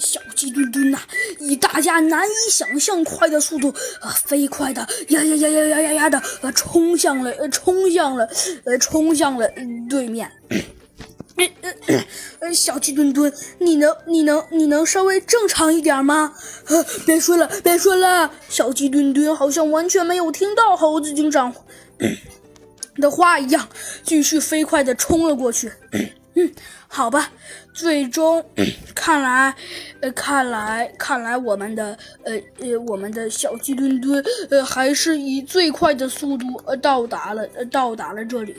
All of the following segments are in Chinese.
小鸡墩墩呐，以大家难以想象快的速度，啊，飞快的呀呀呀呀呀呀呀的，呃，冲向了，呃，冲向了，呃，冲向了对面。呃，小鸡墩墩，你能，你能，你能稍微正常一点吗？呃，别说了，别说了。小鸡墩墩好像完全没有听到猴子警长的话一样，继续飞快的冲了过去。嗯，好吧，最终 看来，呃，看来，看来我们的，呃呃，我们的小鸡墩墩，呃，还是以最快的速度，呃，到达了，呃，到达了这里。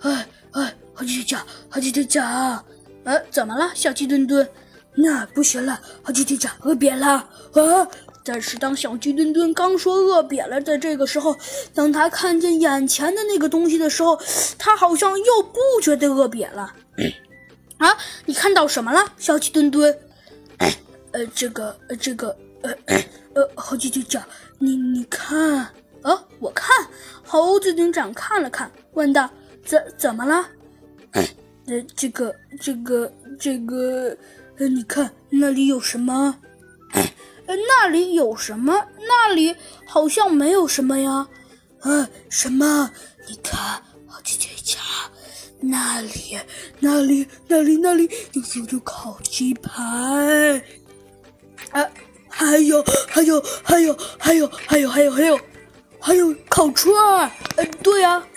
哎哎，好鸡队长，好鸡队长，呃，怎么了，小鸡墩墩？那不行了，好鸡队长饿扁了啊！但是当小鸡墩墩刚说饿扁了的这个时候，当他看见眼前的那个东西的时候，他好像又不觉得饿扁了。啊，你看到什么了，小鸡墩墩？呃，这个，呃，这个，呃，呃，猴子警长，你你看，啊，我看，猴子警长看了看，问道：怎怎么了？呃，这个，这个，这个，呃，你看那里有什么？呃，那里有什么？那里好像没有什么呀。呃，什么？你看，猴子警长。那里，那里，那里，那里有有有烤鸡排，啊，还有，还有，还有，还有，还有，还有，还有，还有烤串儿，呃，对呀。